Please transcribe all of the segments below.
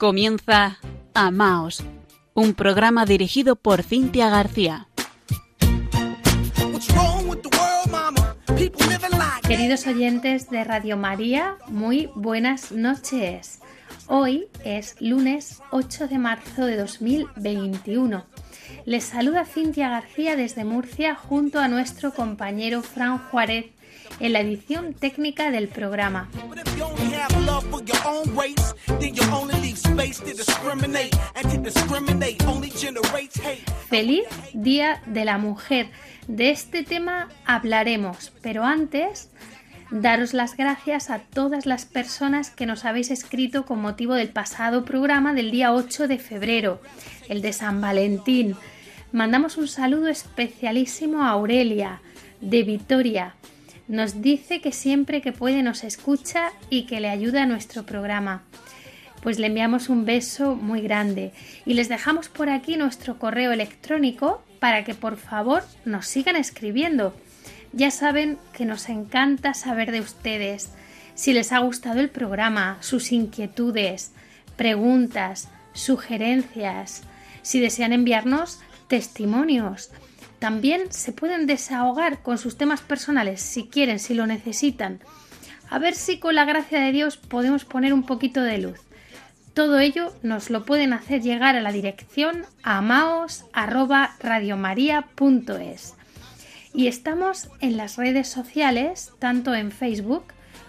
Comienza Amaos, un programa dirigido por Cintia García. Queridos oyentes de Radio María, muy buenas noches. Hoy es lunes 8 de marzo de 2021. Les saluda Cintia García desde Murcia junto a nuestro compañero Fran Juárez en la edición técnica del programa. Feliz Día de la Mujer. De este tema hablaremos, pero antes daros las gracias a todas las personas que nos habéis escrito con motivo del pasado programa del día 8 de febrero, el de San Valentín. Mandamos un saludo especialísimo a Aurelia, de Vitoria, nos dice que siempre que puede nos escucha y que le ayuda a nuestro programa. Pues le enviamos un beso muy grande y les dejamos por aquí nuestro correo electrónico para que por favor nos sigan escribiendo. Ya saben que nos encanta saber de ustedes, si les ha gustado el programa, sus inquietudes, preguntas, sugerencias, si desean enviarnos testimonios también se pueden desahogar con sus temas personales si quieren, si lo necesitan. A ver si con la gracia de Dios podemos poner un poquito de luz. Todo ello nos lo pueden hacer llegar a la dirección amaos@radiomaria.es. Y estamos en las redes sociales, tanto en Facebook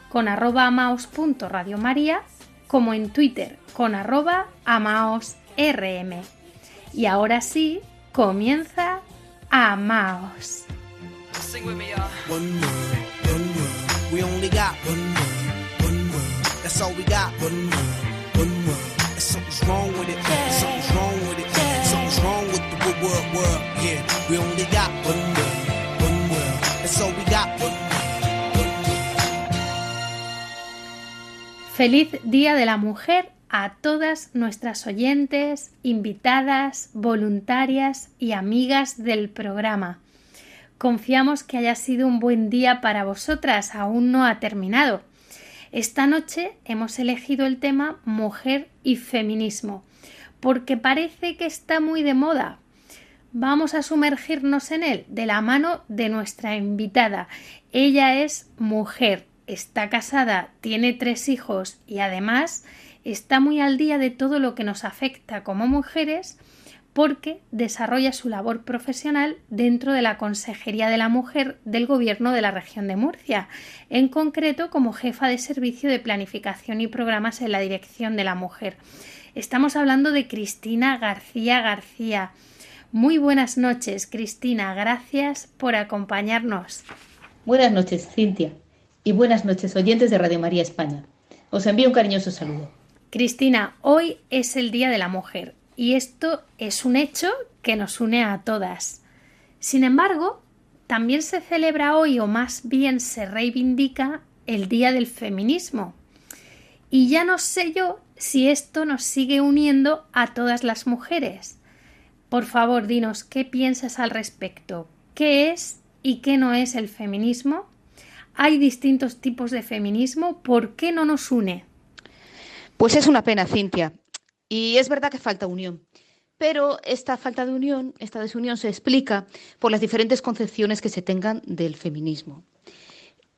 con arroba amaos.radiomaria como en Twitter con arroba amaosrm. Y ahora sí, comienza amaos. Sing with me, y'all. One word, one word. We only got one word, one word. That's all we got. One word, one word. And something's wrong with it. Yeah. Something's wrong with it. Yeah. Something's wrong with the word, word, word. Yeah. We only got one word, one word. That's all we got. One Feliz Día de la Mujer a todas nuestras oyentes, invitadas, voluntarias y amigas del programa. Confiamos que haya sido un buen día para vosotras, aún no ha terminado. Esta noche hemos elegido el tema mujer y feminismo, porque parece que está muy de moda. Vamos a sumergirnos en él de la mano de nuestra invitada. Ella es mujer, está casada, tiene tres hijos y además está muy al día de todo lo que nos afecta como mujeres porque desarrolla su labor profesional dentro de la Consejería de la Mujer del Gobierno de la región de Murcia, en concreto como jefa de servicio de planificación y programas en la Dirección de la Mujer. Estamos hablando de Cristina García García. Muy buenas noches, Cristina. Gracias por acompañarnos. Buenas noches, Cintia. Y buenas noches, oyentes de Radio María España. Os envío un cariñoso saludo. Cristina, hoy es el Día de la Mujer y esto es un hecho que nos une a todas. Sin embargo, también se celebra hoy o más bien se reivindica el Día del Feminismo. Y ya no sé yo si esto nos sigue uniendo a todas las mujeres. Por favor, dinos qué piensas al respecto. ¿Qué es y qué no es el feminismo? ¿Hay distintos tipos de feminismo? ¿Por qué no nos une? Pues es una pena, Cintia. Y es verdad que falta unión. Pero esta falta de unión, esta desunión se explica por las diferentes concepciones que se tengan del feminismo.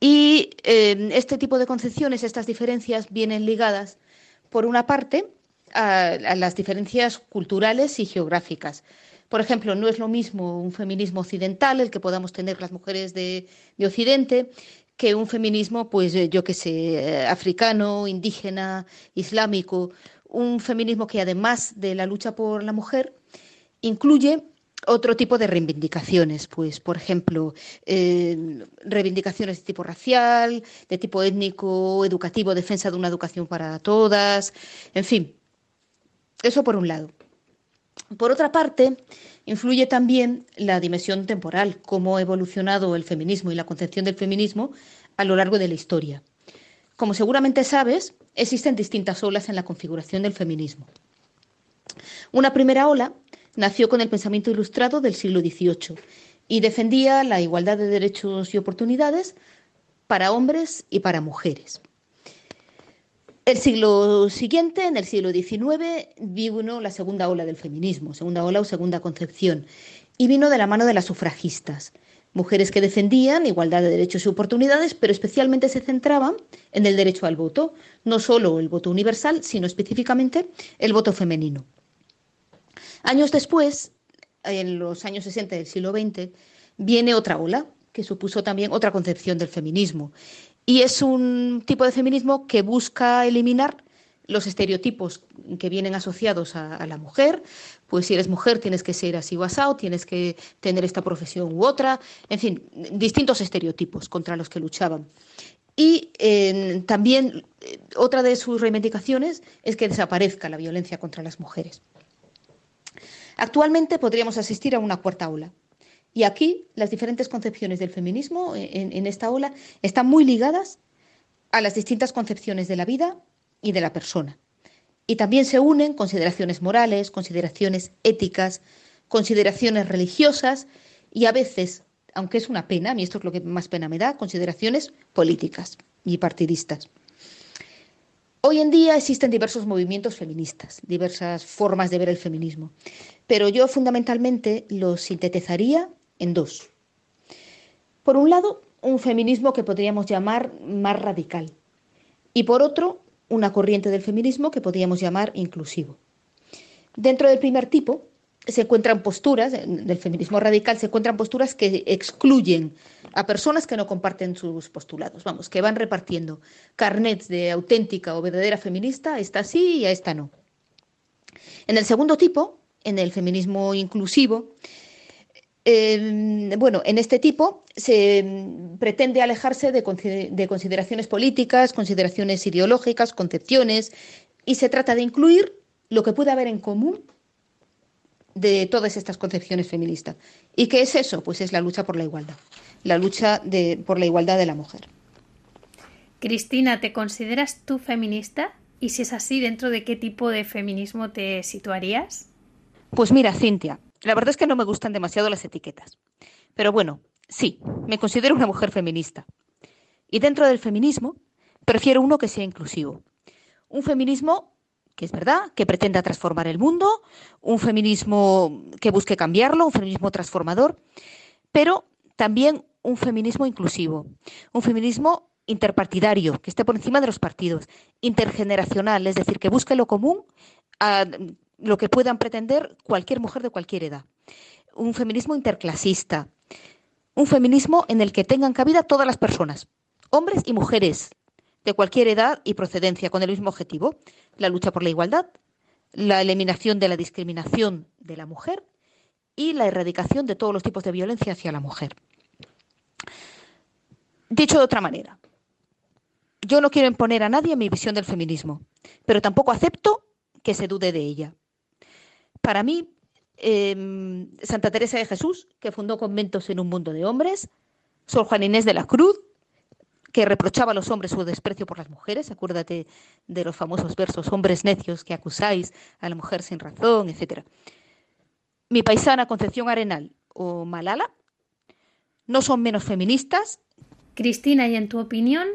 Y eh, este tipo de concepciones, estas diferencias, vienen ligadas, por una parte, a, las diferencias culturales y geográficas. Por ejemplo, no es lo mismo un feminismo occidental, el que podamos tener las mujeres de Occidente, que un feminismo, pues eh, yo qué sé, eh, africano, indígena, islámico, un feminismo que además de la lucha por la mujer, incluye otro tipo de reivindicaciones, pues, por ejemplo, eh, reivindicaciones de tipo racial, de tipo étnico, educativo, defensa de una educación para todas, en fin, eso por un lado. Por otra parte, influye también la dimensión temporal, cómo ha evolucionado el feminismo y la concepción del feminismo a lo largo de la historia. Como seguramente sabes, existen distintas olas en la configuración del feminismo. Una primera ola nació con el pensamiento ilustrado del siglo XVIII y defendía la igualdad de derechos y oportunidades para hombres y para mujeres. El siglo siguiente, en el siglo XIX, vino la segunda ola del feminismo, segunda ola o segunda concepción, y vino de la mano de las sufragistas, mujeres que defendían igualdad de derechos y oportunidades, pero especialmente se centraban en el derecho al voto, no solo el voto universal, sino específicamente el voto femenino. Años después, en los años 60 del siglo XX, viene otra ola, que supuso también otra concepción del feminismo, y es un tipo de feminismo que busca eliminar los estereotipos que vienen asociados a, la mujer, pues si eres mujer tienes que ser así o asado, tienes que tener esta profesión u otra, en fin, distintos estereotipos contra los que luchaban. Y también eh, otra de sus reivindicaciones es que desaparezca la violencia contra las mujeres. Actualmente podríamos asistir a una cuarta ola, y aquí las diferentes concepciones del feminismo en, esta ola están muy ligadas a las distintas concepciones de la vida y de la persona. Y también se unen consideraciones morales, consideraciones éticas, consideraciones religiosas y a veces, aunque es una pena, a mí esto es lo que más pena me da, consideraciones políticas y partidistas. Hoy en día existen diversos movimientos feministas, diversas formas de ver el feminismo, pero yo fundamentalmente lo sintetizaría en dos. Por un lado, un feminismo que podríamos llamar más radical y por otro, una corriente del feminismo que podríamos llamar inclusivo. Dentro del primer tipo se encuentran posturas, del feminismo radical se encuentran posturas que excluyen a personas que no comparten sus postulados, vamos, que van repartiendo carnets de auténtica o verdadera feminista, esta sí y a esta no. En el segundo tipo, en el feminismo inclusivo, Em, bueno, en este tipo se em, pretende alejarse de, consideraciones políticas, consideraciones ideológicas, concepciones, y se trata de incluir lo que puede haber en común de todas estas concepciones feministas. ¿Y qué es eso? Pues es la lucha por la igualdad, la lucha por la igualdad de la mujer. Cristina, ¿te consideras tú feminista? Y si es así, ¿dentro de qué tipo de feminismo te situarías? Pues mira, Cintia, la verdad es que no me gustan demasiado las etiquetas. Pero bueno, sí, me considero una mujer feminista. Y dentro del feminismo, prefiero uno que sea inclusivo. Un feminismo que es verdad, que pretenda transformar el mundo, un feminismo que busque cambiarlo, un feminismo transformador, pero también un feminismo inclusivo, un feminismo interpartidario, que esté por encima de los partidos, intergeneracional, es decir, que busque lo común a, lo que puedan pretender cualquier mujer de cualquier edad. Un feminismo interclasista, un feminismo en el que tengan cabida todas las personas, hombres y mujeres, de cualquier edad y procedencia, con el mismo objetivo, la lucha por la igualdad, la eliminación de la discriminación de la mujer y la erradicación de todos los tipos de violencia hacia la mujer. Dicho de otra manera, yo no quiero imponer a nadie mi visión del feminismo, pero tampoco acepto que se dude de ella. Para mí, em, Santa Teresa de Jesús, que fundó conventos en un mundo de hombres, Sor Juan Inés de la Cruz, que reprochaba a los hombres su desprecio por las mujeres, acuérdate de los famosos versos, hombres necios que acusáis a la mujer sin razón, etc. Mi paisana Concepción Arenal o Malala no son menos feministas. Cristina, y en tu opinión,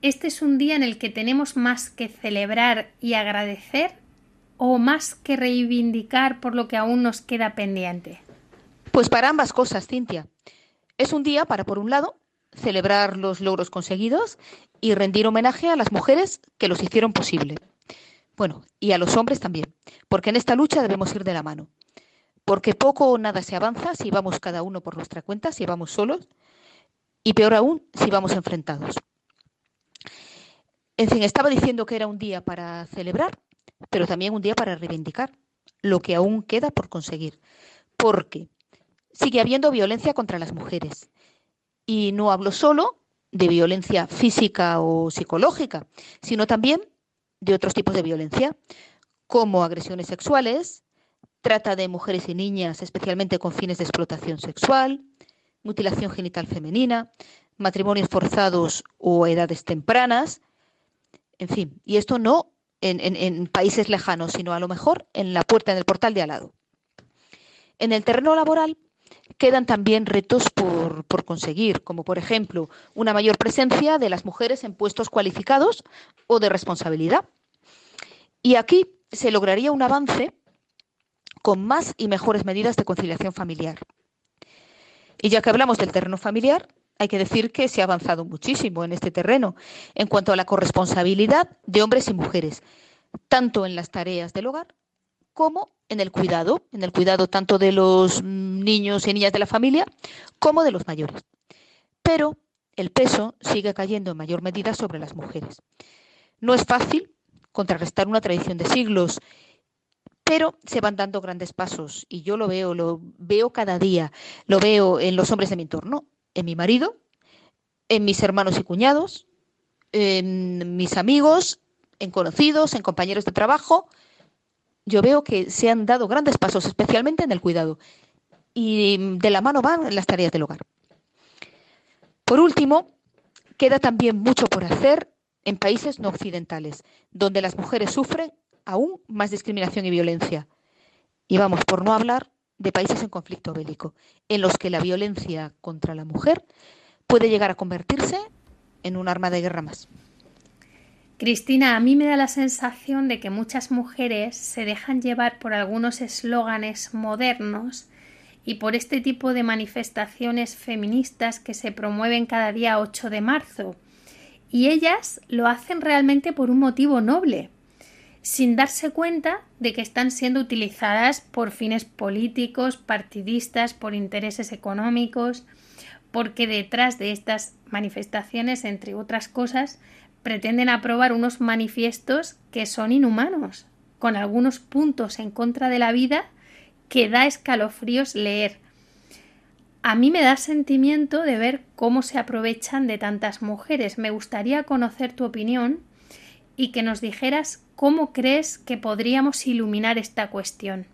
este es un día en el que tenemos más que celebrar y agradecer o más que reivindicar por lo que aún nos queda pendiente? Pues para ambas cosas, Cintia. Es un día para, por un lado, celebrar los logros conseguidos y rendir homenaje a las mujeres que los hicieron posible. Bueno, y a los hombres también, porque en esta lucha debemos ir de la mano. Porque poco o nada se avanza si vamos cada uno por nuestra cuenta, si vamos solos, y peor aún, si vamos enfrentados. En fin, estaba diciendo que era un día para celebrar pero también un día para reivindicar lo que aún queda por conseguir, porque sigue habiendo violencia contra las mujeres. Y no hablo solo de violencia física o psicológica, sino también de otros tipos de violencia, como agresiones sexuales, trata de mujeres y niñas, especialmente con fines de explotación sexual, mutilación genital femenina, matrimonios forzados o edades tempranas, en fin, y esto no en, países lejanos, sino a lo mejor en la puerta, en el portal de al lado. En el terreno laboral quedan también retos por, por, conseguir, como por ejemplo una mayor presencia de las mujeres en puestos cualificados o de responsabilidad. Y aquí se lograría un avance con más y mejores medidas de conciliación familiar. Y ya que hablamos del terreno familiar, hay que decir que se ha avanzado muchísimo en este terreno en cuanto a la corresponsabilidad de hombres y mujeres, tanto en las tareas del hogar como en el cuidado, en el cuidado tanto de los niños y niñas de la familia como de los mayores. Pero el peso sigue cayendo en mayor medida sobre las mujeres. No es fácil contrarrestar una tradición de siglos, pero se van dando grandes pasos y yo lo veo, lo veo cada día, lo veo en los hombres de mi entorno, en mi marido, en mis hermanos y cuñados, en mis amigos, en conocidos, en compañeros de trabajo. Yo veo que se han dado grandes pasos, especialmente en el cuidado. Y de la mano van las tareas del hogar. Por último, queda también mucho por hacer en países no occidentales, donde las mujeres sufren aún más discriminación y violencia. Y vamos, por no hablar de países en conflicto bélico, en los que la violencia contra la mujer puede llegar a convertirse en un arma de guerra más. Cristina, a mí me da la sensación de que muchas mujeres se dejan llevar por algunos eslóganes modernos y por este tipo de manifestaciones feministas que se promueven cada día 8 de marzo. Y ellas lo hacen realmente por un motivo noble, sin darse cuenta de que están siendo utilizadas por fines políticos, partidistas, por intereses económicos, porque detrás de estas manifestaciones, entre otras cosas, pretenden aprobar unos manifiestos que son inhumanos, con algunos puntos en contra de la vida que da escalofríos leer. A mí me da sentimiento de ver cómo se aprovechan de tantas mujeres. Me gustaría conocer tu opinión y que nos dijeras cómo crees que podríamos iluminar esta cuestión.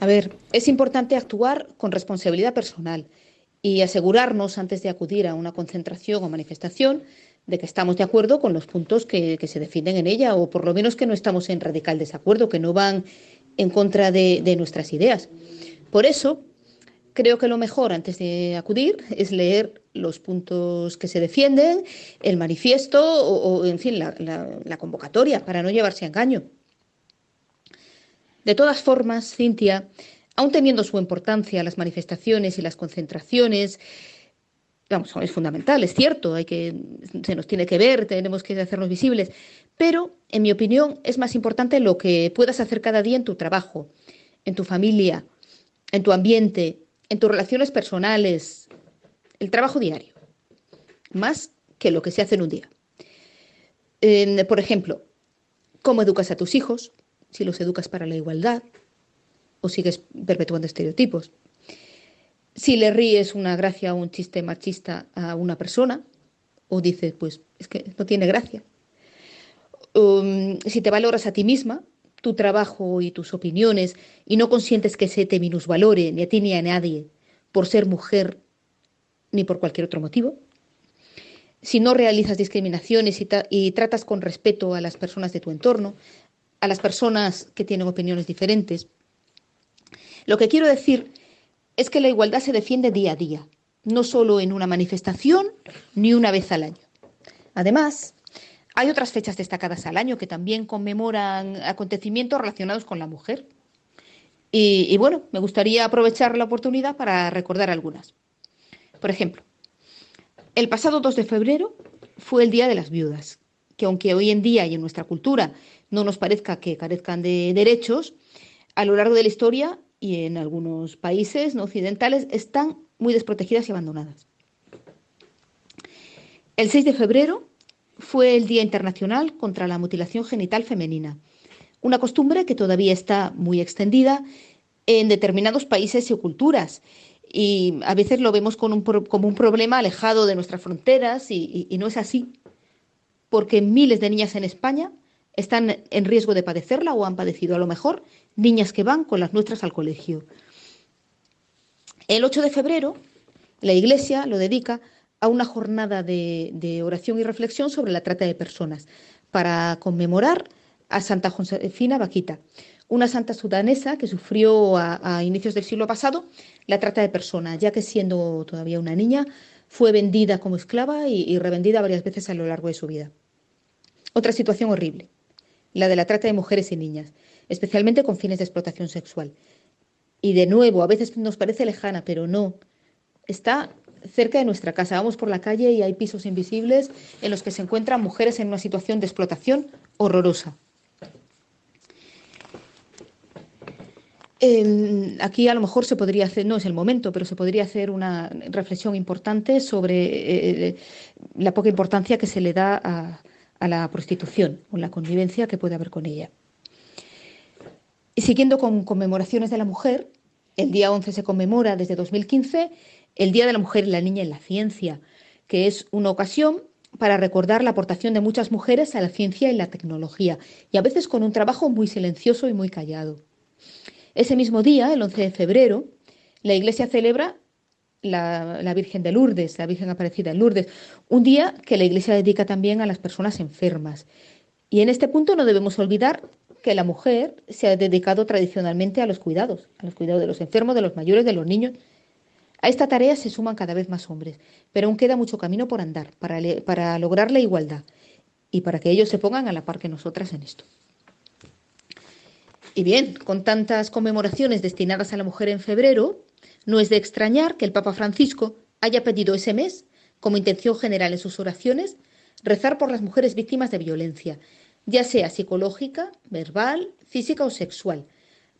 A ver, es importante actuar con responsabilidad personal y asegurarnos antes de acudir a una concentración o manifestación de que estamos de acuerdo con los puntos que, se defienden en ella o por lo menos que no estamos en radical desacuerdo, que no van en contra de, de nuestras ideas. Por eso, creo que lo mejor antes de acudir es leer los puntos que se defienden, el manifiesto o, en fin, la, convocatoria para no llevarse a engaño. De todas formas, Cintia, aún teniendo su importancia las manifestaciones y las concentraciones, vamos, es fundamental, es cierto, hay que, se nos tiene que ver, tenemos que hacernos visibles, pero en mi opinión es más importante lo que puedas hacer cada día en tu trabajo, en tu familia, en tu ambiente, en tus relaciones personales, el trabajo diario, más que lo que se hace en un día. por ejemplo, cómo educas a tus hijos, si los educas para la igualdad o sigues perpetuando estereotipos. Si le ríes una gracia o un chiste machista a una persona o dices, pues es que no tiene gracia. Um, si te valoras a ti misma, tu trabajo y tus opiniones y no consientes que se te minusvalore ni a ti ni a nadie por ser mujer ni por cualquier otro motivo. Si no realizas discriminaciones y, tratas con respeto a las personas de tu entorno, a las personas que tienen opiniones diferentes. Lo que quiero decir es que la igualdad se defiende día a día, no solo en una manifestación ni una vez al año. Además, hay otras fechas destacadas al año que también conmemoran acontecimientos relacionados con la mujer. Y, bueno, me gustaría aprovechar la oportunidad para recordar algunas. Por ejemplo, el pasado 2 de febrero fue el Día de las Viudas, que aunque hoy en día y en nuestra cultura no nos parezca que carezcan de derechos, a lo largo de la historia y en algunos países no occidentales están muy desprotegidas y abandonadas. El 6 de febrero fue el Día Internacional contra la Mutilación Genital Femenina, una costumbre que todavía está muy extendida en determinados países y culturas. Y a veces lo vemos como un problema alejado de nuestras fronteras y, no es así, porque miles de niñas en España están en riesgo de padecerla o han padecido a lo mejor niñas que van con las nuestras al colegio. El 8 de febrero, la Iglesia lo dedica a una jornada de, oración y reflexión sobre la trata de personas para conmemorar a Santa Josefina Vaquita, una santa sudanesa que sufrió a, inicios del siglo pasado la trata de personas, ya que siendo todavía una niña fue vendida como esclava y, revendida varias veces a lo largo de su vida. Otra situación horrible, la de la trata de mujeres y niñas, especialmente con fines de explotación sexual. Y de nuevo, a veces nos parece lejana, pero no. Está cerca de nuestra casa. Vamos por la calle y hay pisos invisibles en los que se encuentran mujeres en una situación de explotación horrorosa. Aquí a lo mejor se podría hacer, no es el momento, pero se podría hacer una reflexión importante sobre eh, la poca importancia que se le da a, la prostitución o la convivencia que puede haber con ella. Y siguiendo con conmemoraciones de la mujer, el día 11 se conmemora desde 2015 el Día de la Mujer y la Niña en la Ciencia, que es una ocasión para recordar la aportación de muchas mujeres a la ciencia y la tecnología, y a veces con un trabajo muy silencioso y muy callado. Ese mismo día, el 11 de febrero, la Iglesia celebra la, Virgen de Lourdes, la Virgen Aparecida en Lourdes, un día que la Iglesia dedica también a las personas enfermas. Y en este punto no debemos olvidar que la mujer se ha dedicado tradicionalmente a los cuidados, a los cuidados de los enfermos, de los mayores, de los niños. A esta tarea se suman cada vez más hombres, pero aún queda mucho camino por andar para, para lograr la igualdad y para que ellos se pongan a la par que nosotras en esto. Y bien, con tantas conmemoraciones destinadas a la mujer en febrero, no es de extrañar que el Papa Francisco haya pedido ese mes, como intención general en sus oraciones, rezar por las mujeres víctimas de violencia, ya sea psicológica, verbal, física o sexual,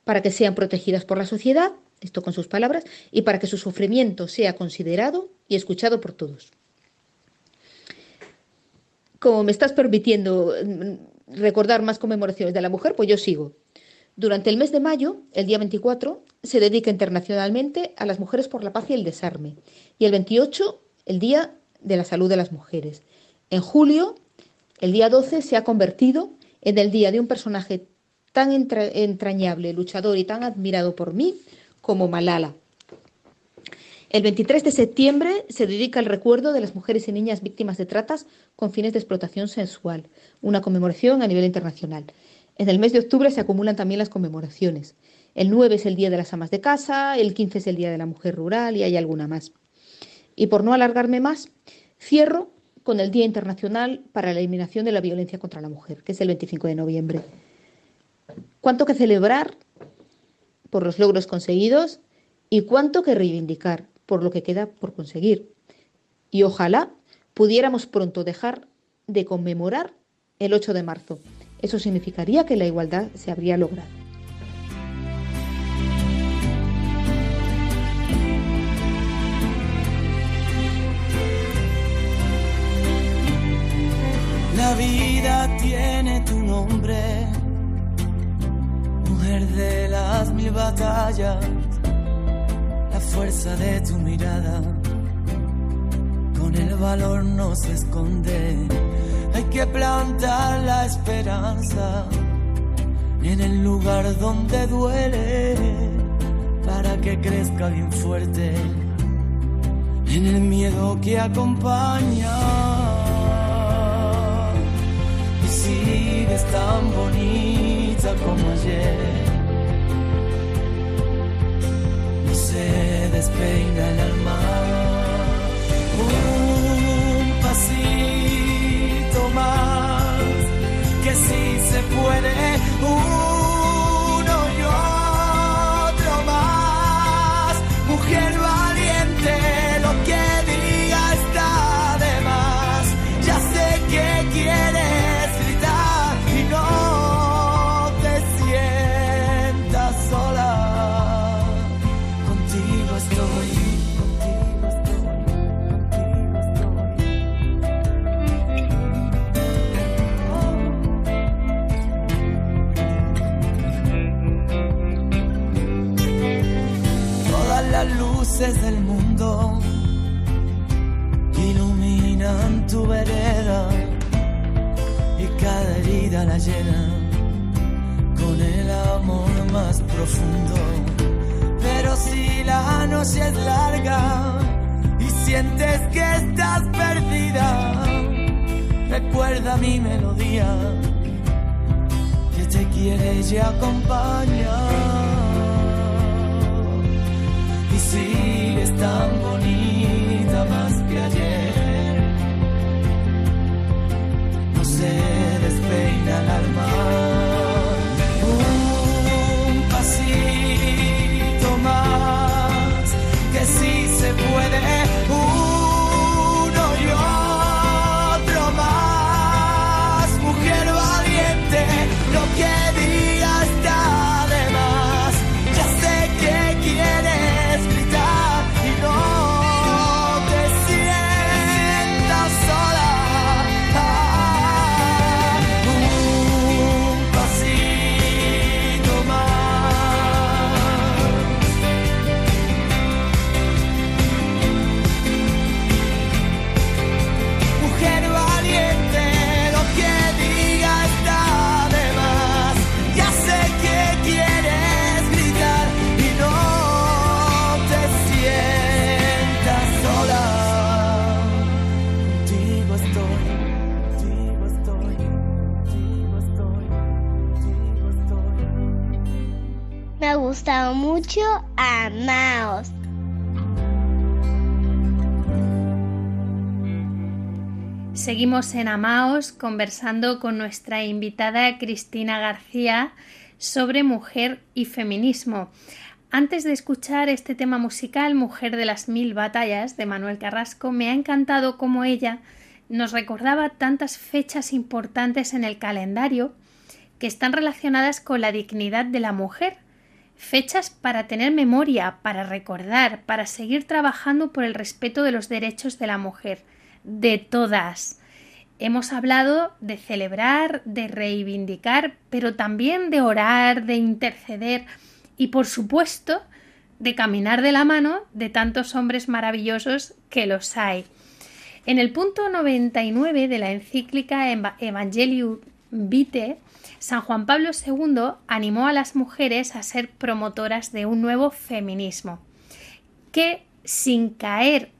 para que sean protegidas por la sociedad, esto con sus palabras, y para que su sufrimiento sea considerado y escuchado por todos. Como me estás permitiendo mm, recordar más conmemoraciones de la mujer, pues yo sigo. Durante el mes de mayo, el día 24, se dedica internacionalmente a las mujeres por la paz y el desarme. Y el 28, el Día de la Salud de las Mujeres. En julio, el día 12, se ha convertido en el día de un personaje tan entrañable, luchador y tan admirado por mí como Malala. El 23 de septiembre se dedica al recuerdo de las mujeres y niñas víctimas de tratas con fines de explotación sensual, una conmemoración a nivel internacional. En el mes de octubre se acumulan también las conmemoraciones. El 9 es el Día de las Amas de Casa, el 15 es el Día de la Mujer Rural y hay alguna más. Y por no alargarme más, cierro con el Día Internacional para la Eliminación de la Violencia contra la Mujer, que es el 25 de noviembre. ¿Cuánto que celebrar por los logros conseguidos y cuánto que reivindicar por lo que queda por conseguir? Y ojalá pudiéramos pronto dejar de conmemorar el 8 de marzo eso significaría que la igualdad se habría logrado. La vida tiene tu nombre, mujer de las mil batallas, la fuerza de tu mirada, con el valor no se esconde hay que plantar la esperanza en el lugar donde duele para que crezca bien fuerte en el miedo que acompaña. Y sigues tan bonita como ayer. No se despeina el alma. Un pasito más, que si se puede. del recuerda mi melodía que te quiere y acompaña. Y sigues tan bonita más que ayer. No se despeina el alma. Seguimos en Amaos conversando con nuestra invitada Cristina García sobre mujer y feminismo. Antes de escuchar este tema musical, Mujer de las Mil Batallas, de Manuel Carrasco, me ha encantado cómo ella nos recordaba tantas fechas importantes en el calendario que están relacionadas con la dignidad de la mujer fechas para tener memoria, para recordar, para seguir trabajando por el respeto de los derechos de la mujer, de todas. Hemos hablado de celebrar, de reivindicar, pero también de orar, de interceder y, por supuesto, de caminar de la mano de tantos hombres maravillosos que los hay. En el punto 99 de la encíclica Evangelium Vitae San Juan Pablo II animó a las mujeres a ser promotoras de un nuevo feminismo, que, sin caer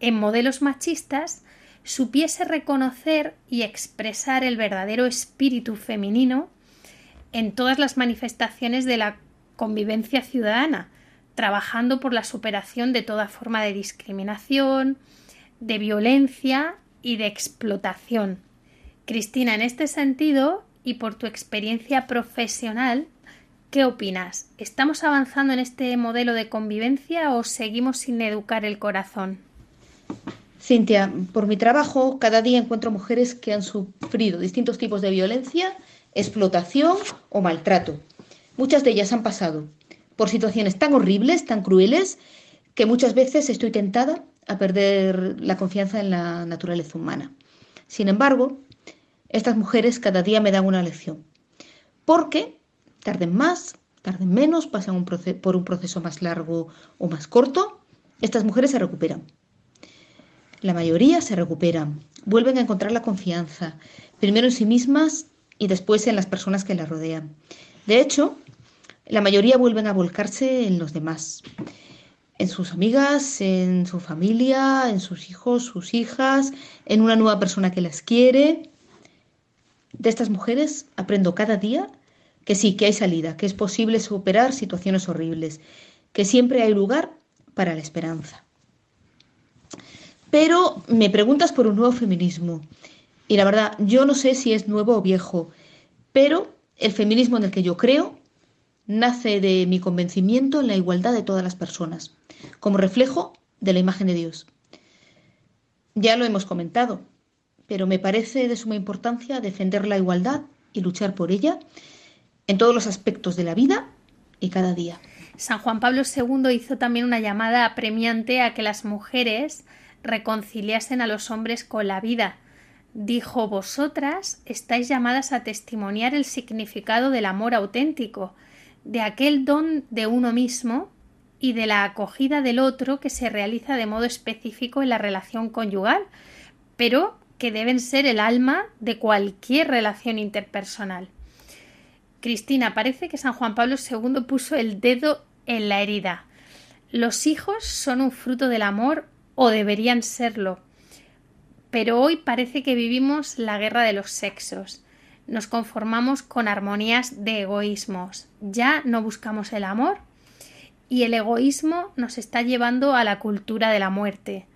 en modelos machistas, supiese reconocer y expresar el verdadero espíritu femenino en todas las manifestaciones de la convivencia ciudadana, trabajando por la superación de toda forma de discriminación, de violencia y de explotación. Cristina, en este sentido, y por tu experiencia profesional, ¿qué opinas? ¿Estamos avanzando en este modelo de convivencia o seguimos sin educar el corazón? Cintia, por mi trabajo cada día encuentro mujeres que han sufrido distintos tipos de violencia, explotación o maltrato. Muchas de ellas han pasado por situaciones tan horribles, tan crueles, que muchas veces estoy tentada a perder la confianza en la naturaleza humana. Sin embargo, estas mujeres cada día me dan una lección. Porque tarden más, tarden menos, pasan por un proceso más largo o más corto, estas mujeres se recuperan. La mayoría se recuperan, vuelven a encontrar la confianza, primero en sí mismas y después en las personas que las rodean. De hecho, la mayoría vuelven a volcarse en los demás, en sus amigas, en su familia, en sus hijos, sus hijas, en una nueva persona que las quiere de estas mujeres aprendo cada día que sí, que hay salida, que es posible superar situaciones horribles, que siempre hay lugar para la esperanza. Pero me preguntas por un nuevo feminismo. Y la verdad, yo no sé si es nuevo o viejo, pero el feminismo en el que yo creo nace de mi convencimiento en la igualdad de todas las personas, como reflejo de la imagen de Dios. Ya lo hemos comentado, pero me parece de suma importancia defender la igualdad y luchar por ella en todos los aspectos de la vida y cada día. San Juan Pablo II hizo también una llamada apremiante a que las mujeres reconciliasen a los hombres con la vida. Dijo Vosotras estáis llamadas a testimoniar el significado del amor auténtico, de aquel don de uno mismo y de la acogida del otro que se realiza de modo específico en la relación conyugal, pero que deben ser el alma de cualquier relación interpersonal. Cristina, parece que San Juan Pablo II puso el dedo en la herida. Los hijos son un fruto del amor o deberían serlo. Pero hoy parece que vivimos la guerra de los sexos. nos conformamos con armonías de egoísmos. Ya no buscamos el amor y el egoísmo nos está llevando a la cultura de la muerte.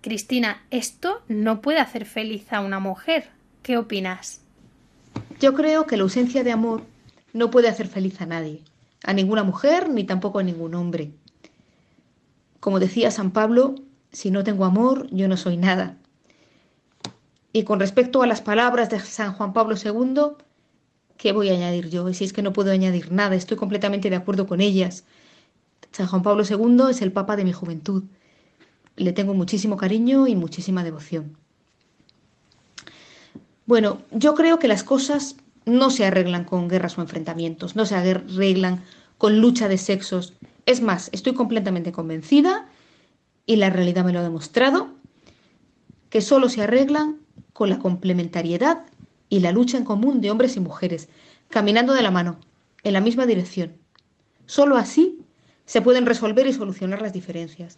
Cristina, esto no puede hacer feliz a una mujer. ¿Qué opinas? Yo creo que la ausencia de amor no puede hacer feliz a nadie, a ninguna mujer ni tampoco a ningún hombre. Como decía San Pablo, si no tengo amor, yo no soy nada. Y con respecto a las palabras de San Juan Pablo II, ¿qué voy a añadir yo? Si es que no puedo añadir nada, estoy completamente de acuerdo con ellas. San Juan Pablo II es el Papa de mi juventud. Le tengo muchísimo cariño y muchísima devoción. Bueno, yo creo que las cosas no se arreglan con guerras o enfrentamientos, no se arreglan con lucha de sexos. Es más, estoy completamente convencida, y la realidad me lo ha demostrado, que solo se arreglan con la complementariedad y la lucha en común de hombres y mujeres, caminando de la mano, en la misma dirección. Solo así se pueden resolver y solucionar las diferencias.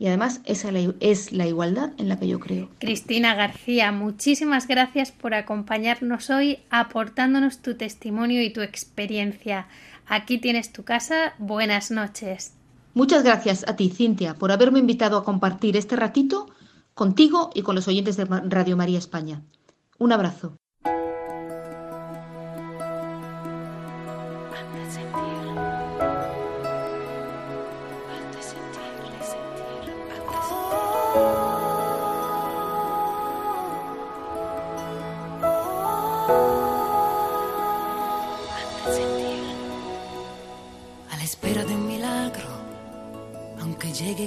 Y además esa es la igualdad en la que yo creo. Cristina García, muchísimas gracias por acompañarnos hoy aportándonos tu testimonio y tu experiencia. Aquí tienes tu casa. Buenas noches. Muchas gracias a ti, Cintia, por haberme invitado a compartir este ratito contigo y con los oyentes de Radio María España. Un abrazo.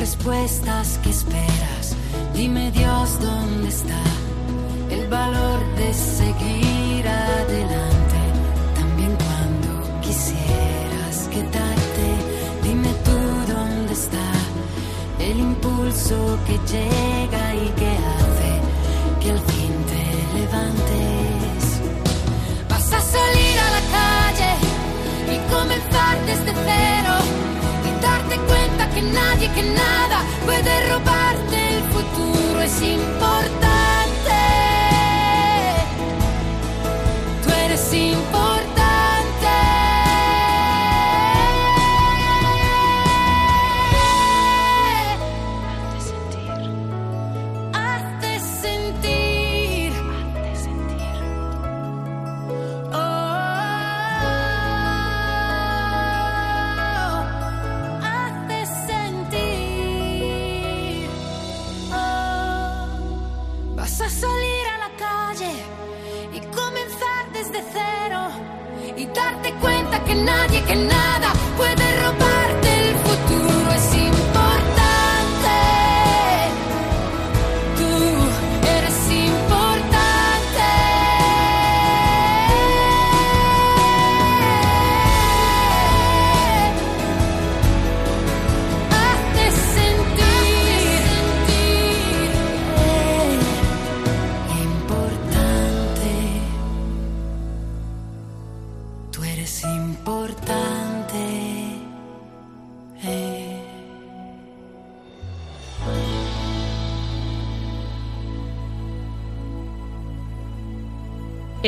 Respuestas que esperas. Dime Dios dónde está el valor de seguir adelante, también cuando quisieras quedarte, dime tú dónde está el impulso que llega y que hace que al fin te levantes. Vas a salir a la calle y comenzar desde cero nadie, que nada puede robarte el futuro. Es importante.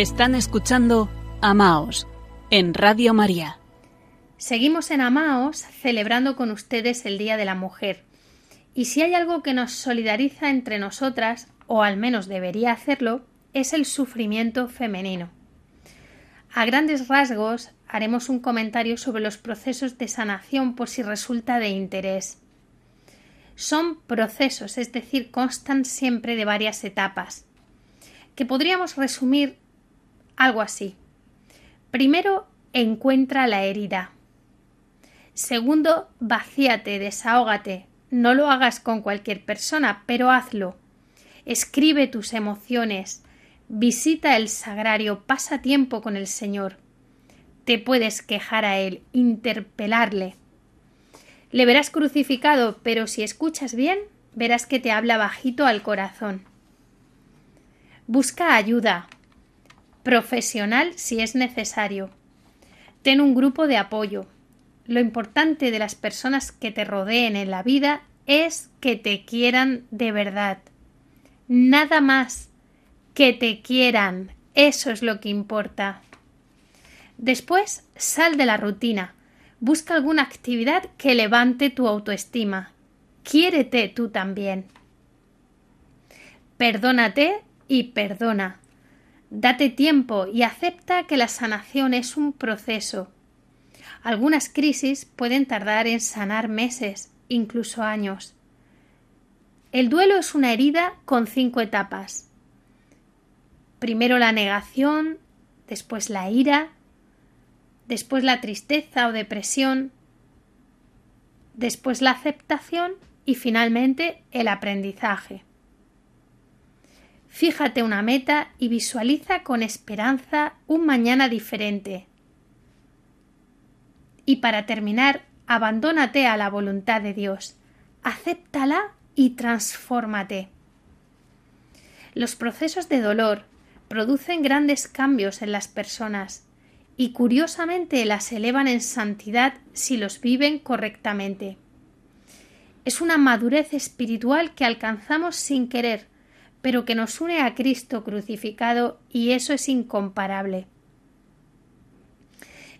Están escuchando Amaos en Radio María. Seguimos en Amaos celebrando con ustedes el Día de la Mujer. Y si hay algo que nos solidariza entre nosotras, o al menos debería hacerlo, es el sufrimiento femenino. A grandes rasgos haremos un comentario sobre los procesos de sanación por si resulta de interés. Son procesos, es decir, constan siempre de varias etapas, que podríamos resumir algo así. Primero, encuentra la herida. Segundo, vacíate, desahógate. No lo hagas con cualquier persona, pero hazlo. Escribe tus emociones, visita el sagrario, pasa tiempo con el Señor. Te puedes quejar a Él, interpelarle. Le verás crucificado, pero si escuchas bien, verás que te habla bajito al corazón. Busca ayuda, profesional si es necesario. Ten un grupo de apoyo. Lo importante de las personas que te rodeen en la vida es que te quieran de verdad. Nada más. Que te quieran. Eso es lo que importa. Después, sal de la rutina. Busca alguna actividad que levante tu autoestima. Quiérete tú también. Perdónate y perdona. Date tiempo y acepta que la sanación es un proceso. Algunas crisis pueden tardar en sanar meses, incluso años. El duelo es una herida con cinco etapas. Primero la negación, después la ira, después la tristeza o depresión, después la aceptación y finalmente el aprendizaje. Fíjate una meta y visualiza con esperanza un mañana diferente. Y para terminar, abandónate a la voluntad de Dios, acéptala y transfórmate. Los procesos de dolor producen grandes cambios en las personas y curiosamente las elevan en santidad si los viven correctamente. Es una madurez espiritual que alcanzamos sin querer pero que nos une a Cristo crucificado y eso es incomparable.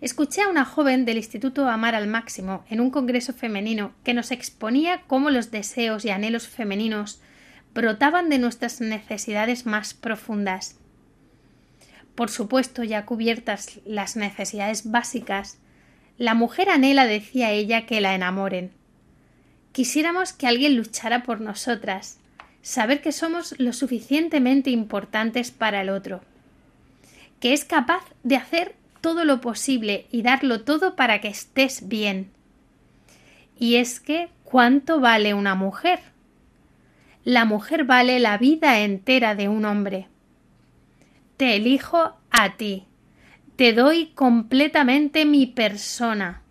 Escuché a una joven del Instituto Amar al Máximo en un congreso femenino que nos exponía cómo los deseos y anhelos femeninos brotaban de nuestras necesidades más profundas. Por supuesto, ya cubiertas las necesidades básicas, la mujer anhela, decía ella, que la enamoren. Quisiéramos que alguien luchara por nosotras, saber que somos lo suficientemente importantes para el otro, que es capaz de hacer todo lo posible y darlo todo para que estés bien. Y es que, ¿cuánto vale una mujer? La mujer vale la vida entera de un hombre. Te elijo a ti. Te doy completamente mi persona.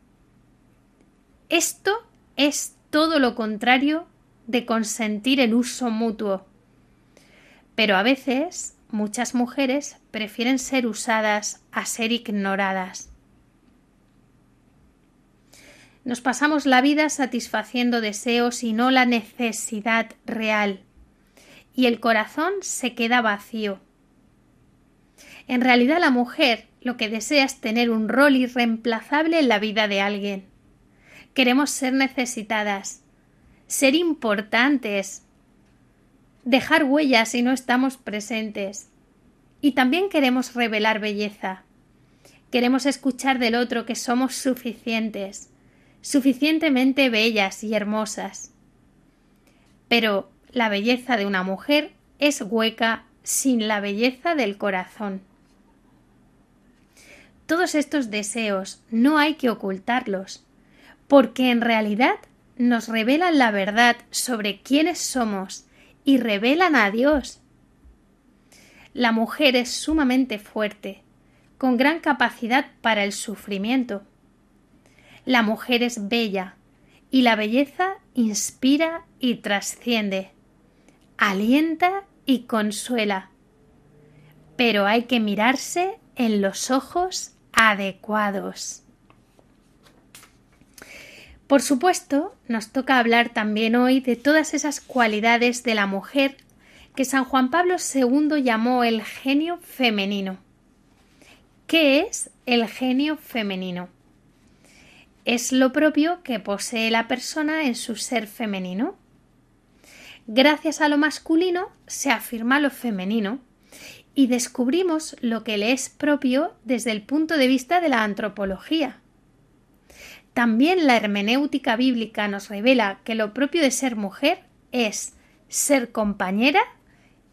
Esto es todo lo contrario de consentir el uso mutuo. Pero a veces muchas mujeres prefieren ser usadas a ser ignoradas. Nos pasamos la vida satisfaciendo deseos y no la necesidad real, y el corazón se queda vacío. En realidad la mujer lo que desea es tener un rol irreemplazable en la vida de alguien. Queremos ser necesitadas, ser importantes, dejar huellas si no estamos presentes. Y también queremos revelar belleza. Queremos escuchar del otro que somos suficientes, suficientemente bellas y hermosas. Pero la belleza de una mujer es hueca sin la belleza del corazón. Todos estos deseos no hay que ocultarlos, porque en realidad nos revelan la verdad sobre quiénes somos y revelan a Dios. La mujer es sumamente fuerte, con gran capacidad para el sufrimiento. La mujer es bella, y la belleza inspira y trasciende, alienta y consuela. Pero hay que mirarse en los ojos adecuados. Por supuesto, nos toca hablar también hoy de todas esas cualidades de la mujer que San Juan Pablo II llamó el genio femenino. ¿Qué es el genio femenino? Es lo propio que posee la persona en su ser femenino. Gracias a lo masculino se afirma lo femenino y descubrimos lo que le es propio desde el punto de vista de la antropología. También la hermenéutica bíblica nos revela que lo propio de ser mujer es ser compañera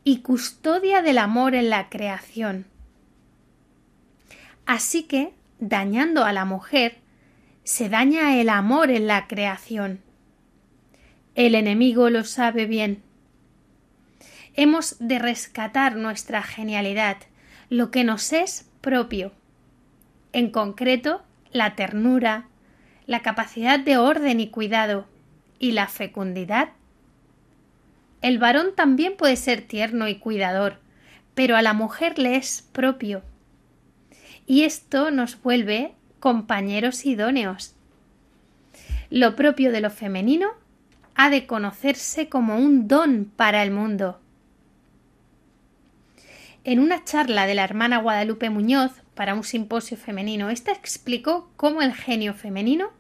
y custodia del amor en la creación. Así que, dañando a la mujer, se daña el amor en la creación. El enemigo lo sabe bien. Hemos de rescatar nuestra genialidad, lo que nos es propio. En concreto, la ternura, la capacidad de orden y cuidado y la fecundidad. El varón también puede ser tierno y cuidador, pero a la mujer le es propio. Y esto nos vuelve compañeros idóneos. Lo propio de lo femenino ha de conocerse como un don para el mundo. En una charla de la hermana Guadalupe Muñoz para un simposio femenino, ésta explicó cómo el genio femenino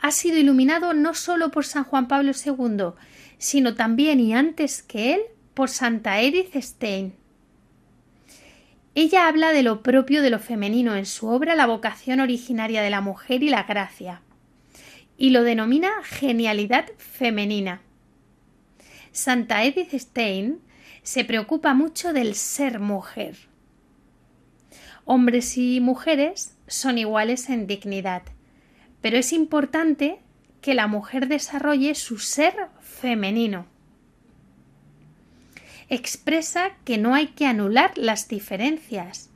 ha sido iluminado no solo por San Juan Pablo II, sino también y antes que él por Santa Edith Stein. Ella habla de lo propio de lo femenino en su obra La vocación originaria de la mujer y la gracia, y lo denomina genialidad femenina. Santa Edith Stein se preocupa mucho del ser mujer. Hombres y mujeres son iguales en dignidad, pero es importante que la mujer desarrolle su ser femenino. Expresa que no hay que anular las diferencias,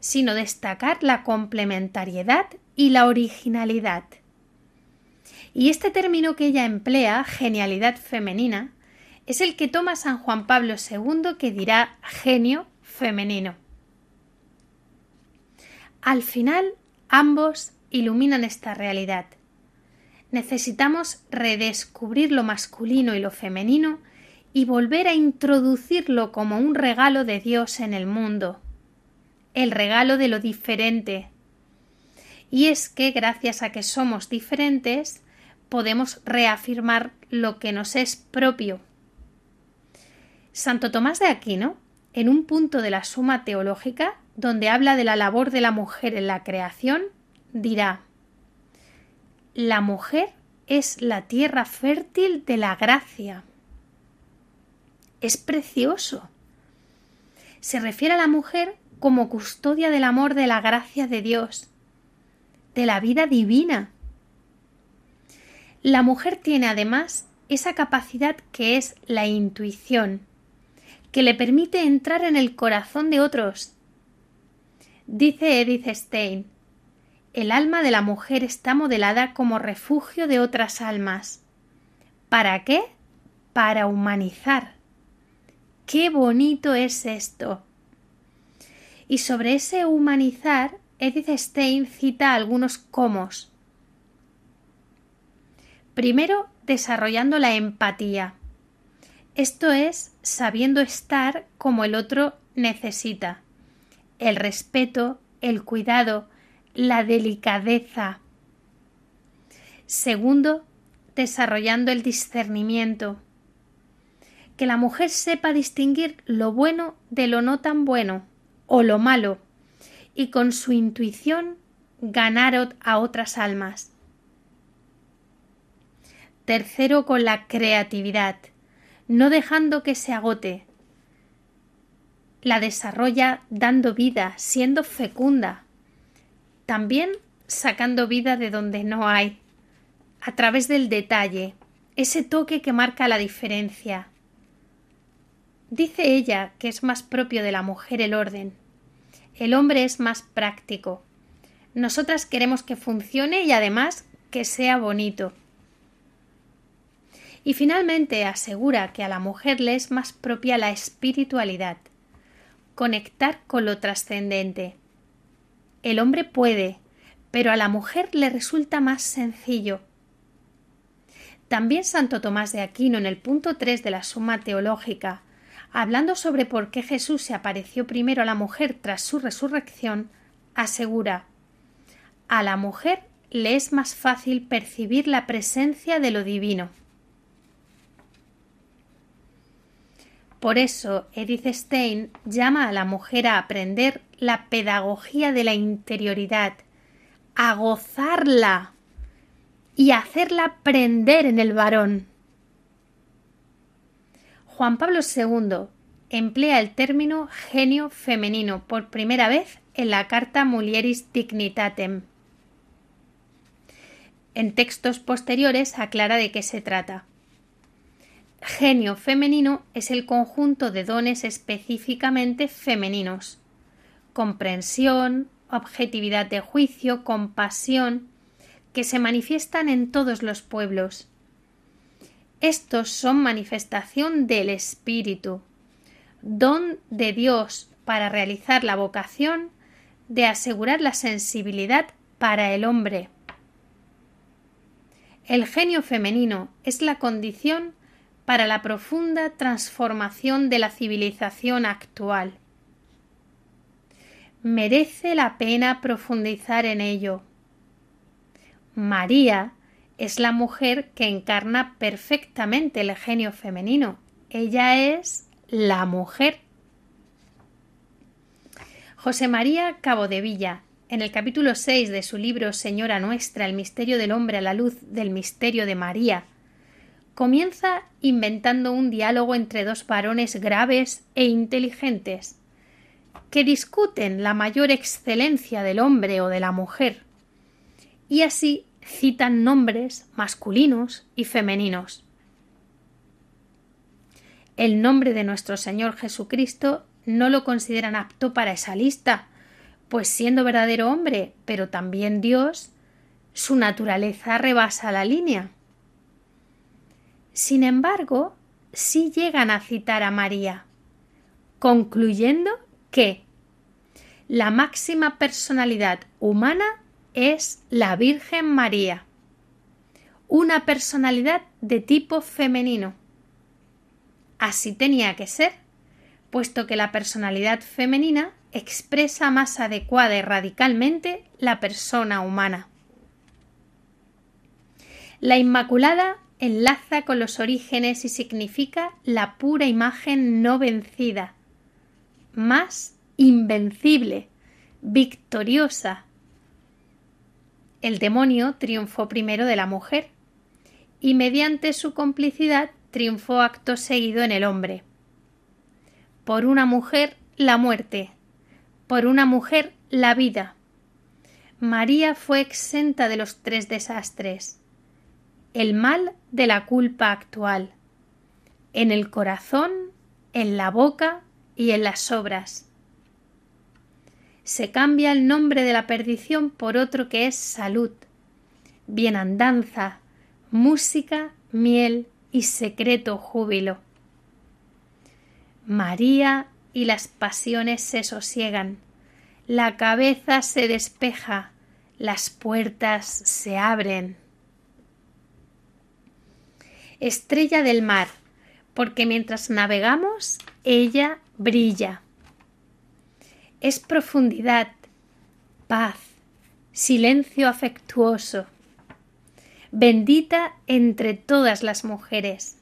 sino destacar la complementariedad y la originalidad. Y este término que ella emplea, genialidad femenina, es el que toma San Juan Pablo II que dirá genio femenino. Al final, ambos iluminan esta realidad. Necesitamos redescubrir lo masculino y lo femenino y volver a introducirlo como un regalo de Dios en el mundo, el regalo de lo diferente. Y es que gracias a que somos diferentes, podemos reafirmar lo que nos es propio. Santo Tomás de Aquino, en un punto de la Suma Teológica, donde habla de la labor de la mujer en la creación, dirá La mujer es la tierra fértil de la gracia. Es precioso. Se refiere a la mujer como custodia del amor de la gracia de Dios, de la vida divina. La mujer tiene además esa capacidad que es la intuición, que le permite entrar en el corazón de otros. Dice Edith Stein, el alma de la mujer está modelada como refugio de otras almas. ¿Para qué? Para humanizar. ¡Qué bonito es esto! Y sobre ese humanizar, Edith Stein cita algunos comos. Primero, desarrollando la empatía. Esto es sabiendo estar como el otro necesita. El respeto, el cuidado, la delicadeza. Segundo, desarrollando el discernimiento. Que la mujer sepa distinguir lo bueno de lo no tan bueno o lo malo y con su intuición ganar a otras almas. Tercero, con la creatividad, no dejando que se agote. La desarrolla dando vida, siendo fecunda, también sacando vida de donde no hay, a través del detalle, ese toque que marca la diferencia. Dice ella que es más propio de la mujer el orden. El hombre es más práctico. Nosotras queremos que funcione y además que sea bonito. Y finalmente asegura que a la mujer le es más propia la espiritualidad, conectar con lo trascendente, el hombre puede, pero a la mujer le resulta más sencillo. También Santo Tomás de Aquino en el punto 3 de la Suma Teológica, hablando sobre por qué Jesús se apareció primero a la mujer tras su resurrección, asegura a la mujer le es más fácil percibir la presencia de lo divino. Por eso Edith Stein llama a la mujer a aprender la pedagogía de la interioridad, a gozarla y hacerla prender en el varón. Juan Pablo II emplea el término genio femenino por primera vez en la carta Mulieris Dignitatem. En textos posteriores aclara de qué se trata. Genio femenino es el conjunto de dones específicamente femeninos. Comprensión, objetividad de juicio, compasión, que se manifiestan en todos los pueblos. Estos son manifestación del Espíritu, don de Dios para realizar la vocación de asegurar la sensibilidad para el hombre. El genio femenino es la condición para la profunda transformación de la civilización actual. Merece la pena profundizar en ello. María es la mujer que encarna perfectamente el genio femenino. Ella es la mujer. José María Cabo de Villa, en el capítulo 6 de su libro Señora Nuestra, el misterio del hombre a la luz del misterio de María, comienza inventando un diálogo entre dos varones graves e inteligentes, que discuten la mayor excelencia del hombre o de la mujer, y así citan nombres masculinos y femeninos. El nombre de nuestro Señor Jesucristo no lo consideran apto para esa lista, pues siendo verdadero hombre, pero también Dios, su naturaleza rebasa la línea. Sin embargo, sí llegan a citar a María, concluyendo que la máxima personalidad humana es la Virgen María, una personalidad de tipo femenino. Así tenía que ser, puesto que la personalidad femenina expresa más adecuada y radicalmente la persona humana. La Inmaculada enlaza con los orígenes y significa la pura imagen no vencida, más invencible, victoriosa. El demonio triunfó primero de la mujer y mediante su complicidad triunfó acto seguido en el hombre. Por una mujer la muerte, por una mujer la vida. María fue exenta de los tres desastres el mal de la culpa actual, en el corazón, en la boca y en las obras. Se cambia el nombre de la perdición por otro que es salud, bienandanza, música, miel y secreto júbilo. María y las pasiones se sosiegan, la cabeza se despeja, las puertas se abren estrella del mar, porque mientras navegamos ella brilla. Es profundidad, paz, silencio afectuoso, bendita entre todas las mujeres.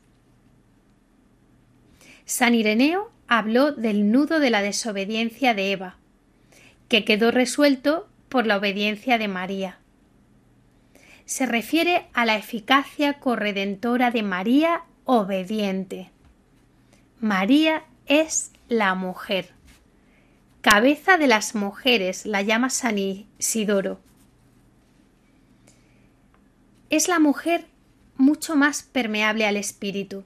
San Ireneo habló del nudo de la desobediencia de Eva, que quedó resuelto por la obediencia de María se refiere a la eficacia corredentora de María obediente. María es la mujer. Cabeza de las mujeres, la llama San Isidoro. Es la mujer mucho más permeable al espíritu,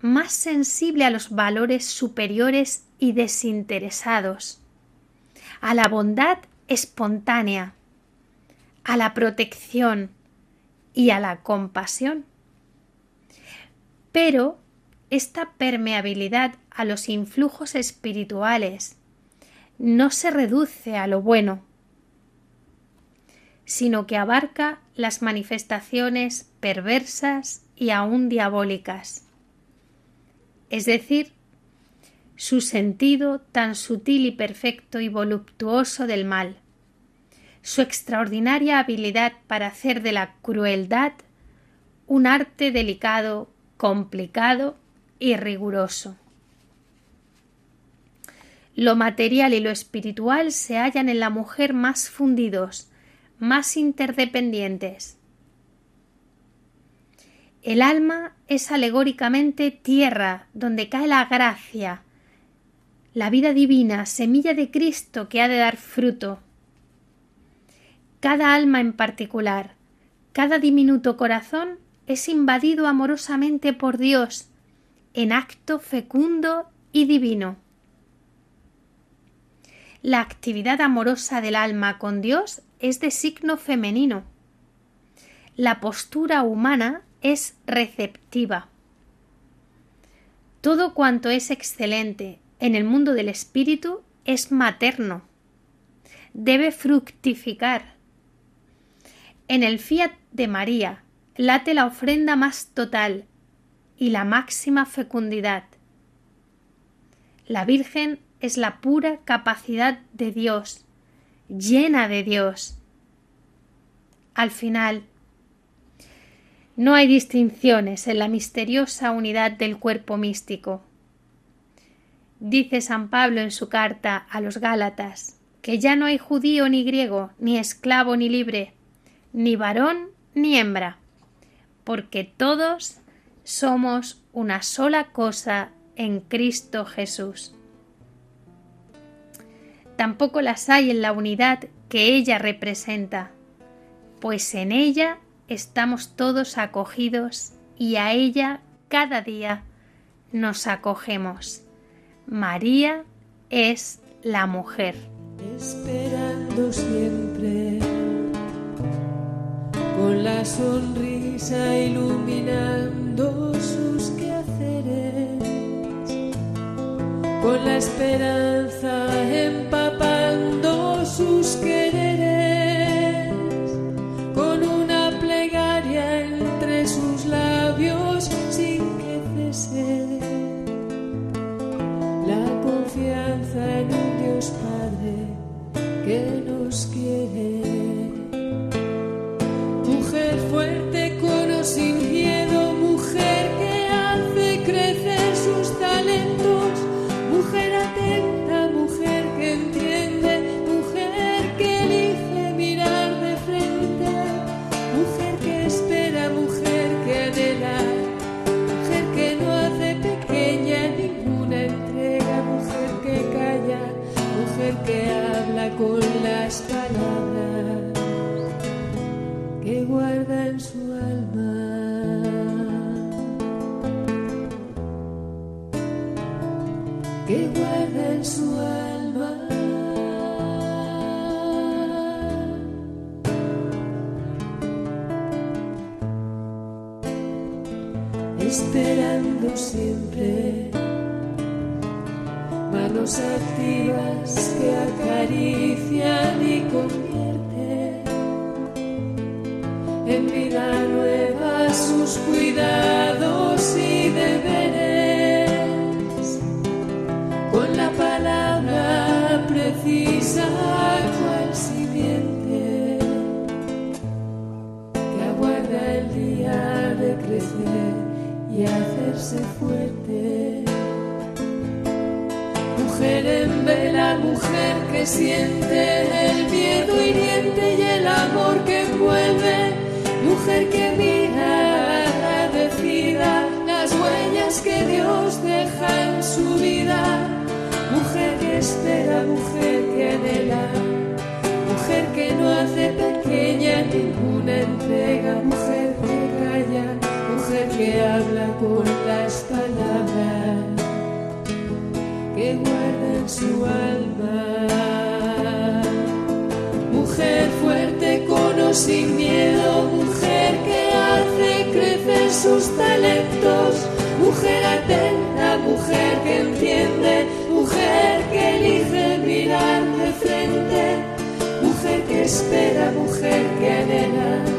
más sensible a los valores superiores y desinteresados, a la bondad espontánea, a la protección, y a la compasión. Pero esta permeabilidad a los influjos espirituales. No se reduce a lo bueno, sino que abarca las manifestaciones perversas y aún diabólicas, es decir, su sentido tan sutil y perfecto y voluptuoso del mal, su extraordinaria habilidad para hacer de la crueldad un arte delicado, complicado y riguroso. Lo material y lo espiritual se hallan en la mujer más fundidos, más interdependientes. El alma es alegóricamente tierra donde cae la gracia, la vida divina, semilla de Cristo que ha de dar fruto. Cada alma en particular, cada diminuto corazón es invadido amorosamente por Dios en acto fecundo y divino. La actividad amorosa del alma con Dios es de signo femenino. La postura humana es receptiva. Todo cuanto es excelente en el mundo del espíritu es materno. Debe fructificar. En el fiat de María late la ofrenda más total y la máxima fecundidad. La Virgen es la pura capacidad de Dios, llena de Dios. Al final, no hay distinciones en la misteriosa unidad del cuerpo místico. Dice San Pablo en su carta a los Gálatas que ya no hay judío ni griego, ni esclavo ni libre, ni varón ni hembra, porque todos somos una sola cosa en Cristo Jesús. Tampoco las hay en la unidad que ella representa, pues en ella estamos todos acogidos y a ella cada día nos acogemos. María es la mujer. Esperando siempre, con la sonrisa iluminando con la esperanza empapando siempre. Manos activas que acarician y convierten. En vida nueva sus cuidados y deberes, hacerse fuerte. Mujer en vela, mujer que siente el miedo hiriente y el amor que envuelve, mujer que mira agradecida las huellas que Dios deja en su vida, mujer que espera, mujer que anhela, mujer que no hace pequeña ninguna entrega, mujer que habla con las palabras que guarda en su alma. Mujer fuerte con o sin miedo, mujer que hace crecer sus talentos, mujer atenta, mujer que entiende, mujer que elige mirar de frente, mujer que espera, mujer que anhela,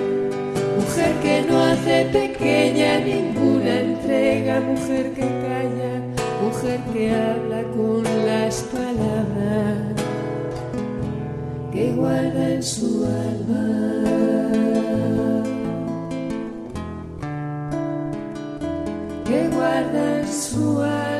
mujer que no hace pequeña ninguna entrega, mujer que calla mujer que habla con las palabras que guarda en su alma. Que guarda en su alma.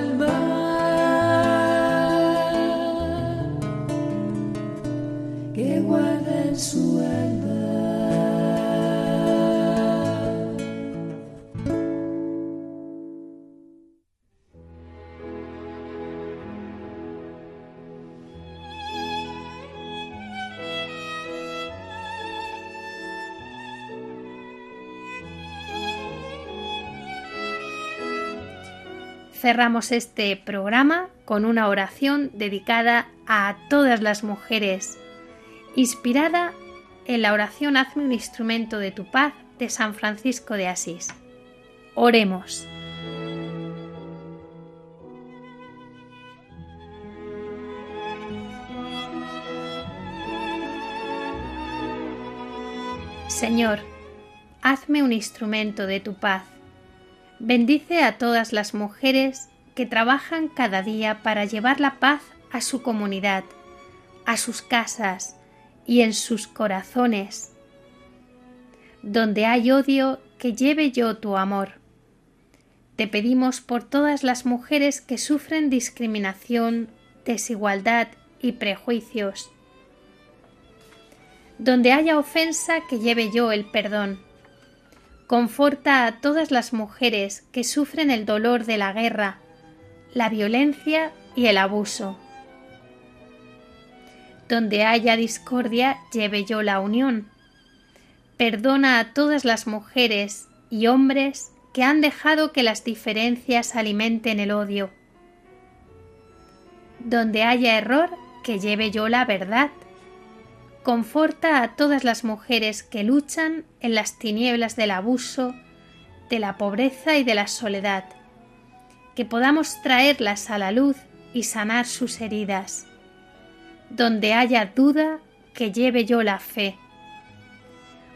Cerramos este programa con una oración dedicada a todas las mujeres, inspirada en la oración Hazme un instrumento de tu paz de San Francisco de Asís. Oremos. Señor, hazme un instrumento de tu paz Bendice a todas las mujeres que trabajan cada día para llevar la paz a su comunidad, a sus casas y en sus corazones. Donde hay odio, que lleve yo tu amor. Te pedimos por todas las mujeres que sufren discriminación, desigualdad y prejuicios. Donde haya ofensa, que lleve yo el perdón Conforta a todas las mujeres que sufren el dolor de la guerra, la violencia y el abuso. Donde haya discordia, lleve yo la unión. Perdona a todas las mujeres y hombres que han dejado que las diferencias alimenten el odio. Donde haya error, que lleve yo la verdad conforta a todas las mujeres que luchan en las tinieblas del abuso, de la pobreza y de la soledad, que podamos traerlas a la luz y sanar sus heridas. Donde haya duda, que lleve yo la fe.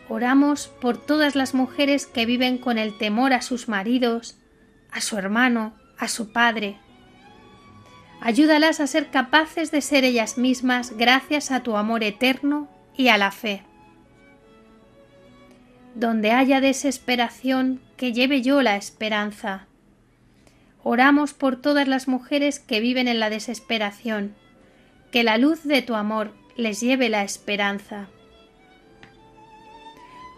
Oramos por todas las mujeres que viven con el temor a sus maridos, a su hermano, a su padre, Ayúdalas a ser capaces de ser ellas mismas gracias a tu amor eterno y a la fe. Donde haya desesperación, que lleve yo la esperanza. Oramos por todas las mujeres que viven en la desesperación, que la luz de tu amor les lleve la esperanza.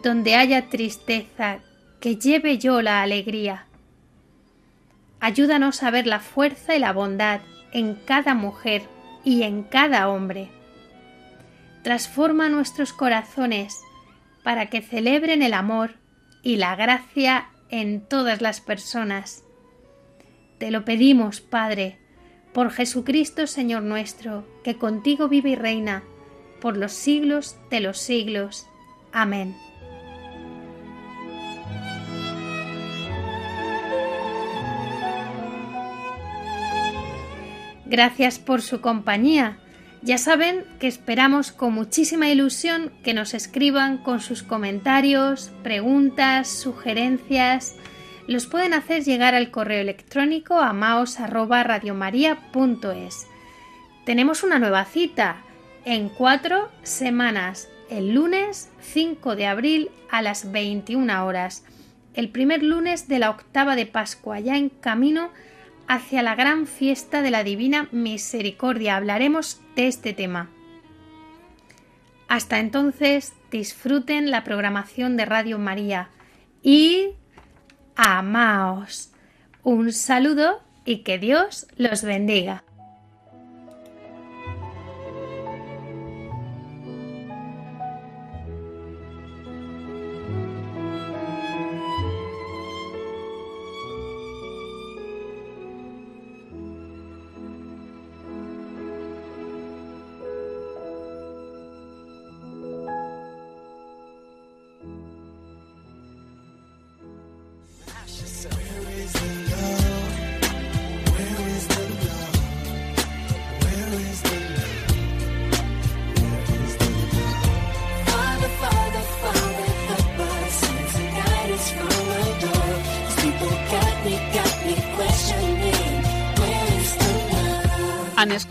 Donde haya tristeza, que lleve yo la alegría. Ayúdanos a ver la fuerza y la bondad en cada mujer y en cada hombre. Transforma nuestros corazones para que celebren el amor y la gracia en todas las personas. Te lo pedimos, Padre, por Jesucristo Señor nuestro, que contigo vive y reina, por los siglos de los siglos. Amén. Gracias por su compañía. Ya saben que esperamos con muchísima ilusión que nos escriban con sus comentarios, preguntas, sugerencias. Los pueden hacer llegar al correo electrónico a. Tenemos una nueva cita en cuatro semanas, el lunes 5 de abril a las 21 horas, el primer lunes de la octava de Pascua, ya en camino hacia la gran fiesta de la Divina Misericordia. Hablaremos de este tema. Hasta entonces, disfruten la programación de Radio María y amaos. Un saludo y que Dios los bendiga.